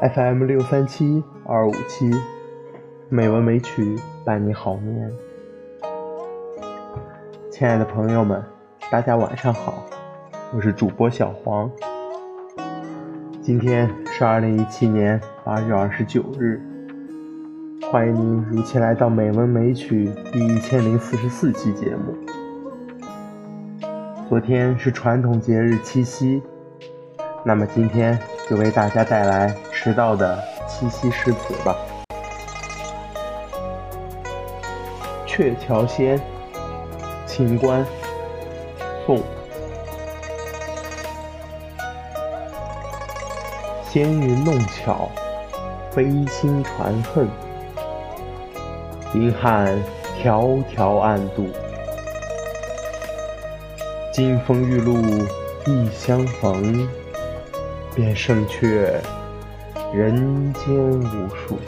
FM 六三七二五七，美文美曲伴你好眠。亲爱的朋友们，大家晚上好，我是主播小黄。今天是二零一七年八月二十九日，欢迎您如期来到美文美曲第一千零四十四期节目。昨天是传统节日七夕，那么今天就为大家带来迟到的七夕诗词吧。《鹊桥仙》秦观，宋。仙云弄巧，飞星传恨，银汉迢迢暗度。金风玉露一相逢，便胜却人间无数。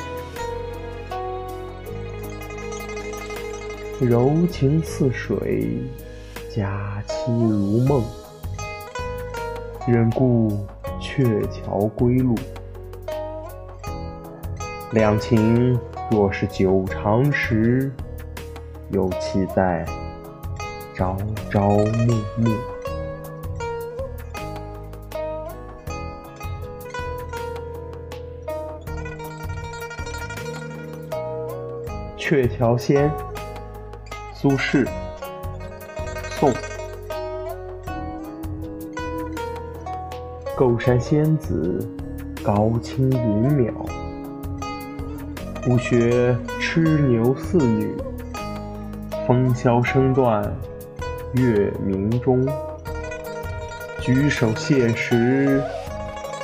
柔情似水，佳期如梦。忍顾鹊桥归路，两情若是久长时，又岂在？朝朝暮暮，《鹊桥仙》苏轼，宋。构山仙子，高清云渺，不学痴牛似女，风萧声断。月明中，举手谢时，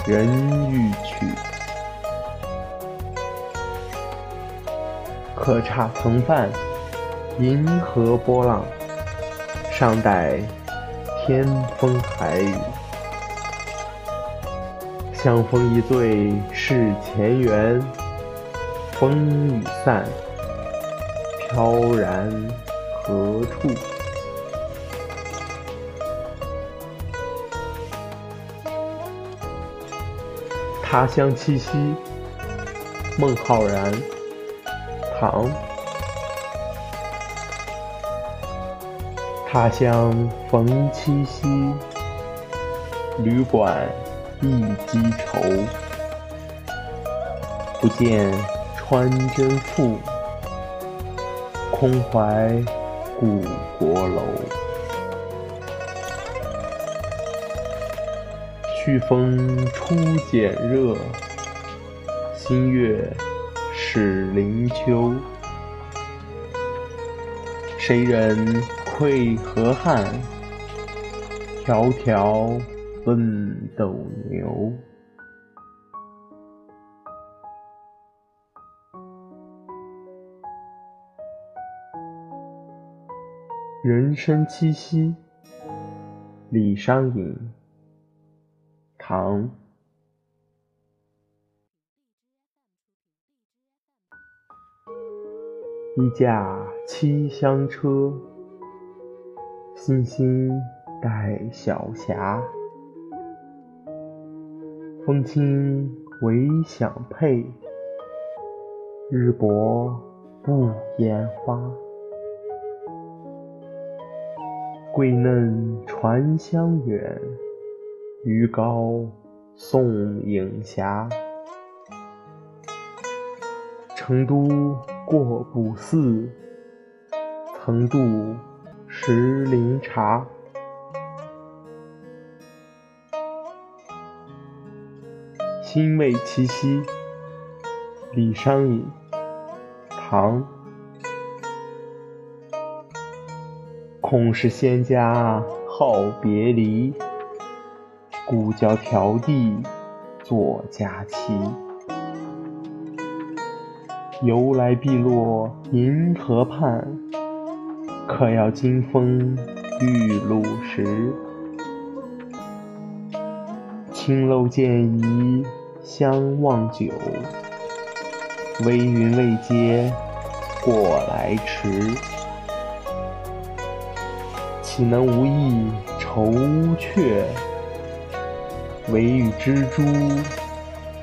人欲可。刹曾泛银河波浪，尚待天风海雨。相逢一醉是前缘，风已散，飘然何处？他乡七夕，孟浩然，唐。他乡逢七夕，旅馆一机愁。不见穿针妇，空怀故国楼。祛风初减热，新月始临秋。谁人窥河汉？迢迢奔斗牛。人生七夕，李商隐。唐，一架七香车，星星带小霞。风轻唯响佩，日薄不言花。桂嫩传香远。鱼高送影斜，成都过卜寺，曾度石林茶。新味七夕，李商隐，唐。恐是仙家好别离。故教迢递作佳期，由来碧落银河畔。可要金风玉露时，青楼见疑相望久，微云未接过来迟。岂能无意愁却？唯与蜘蛛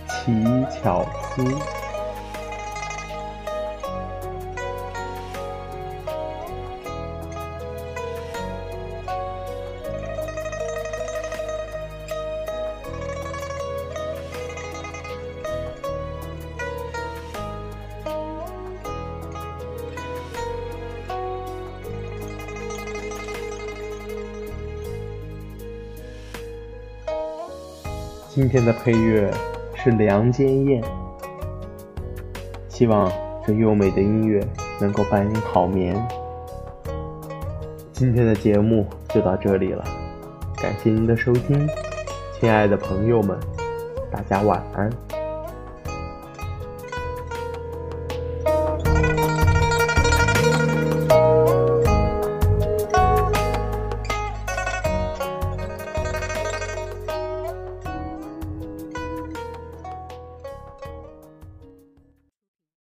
乞巧思。今天的配乐是《梁间燕》，希望这优美的音乐能够伴你好眠。今天的节目就到这里了，感谢您的收听，亲爱的朋友们，大家晚安。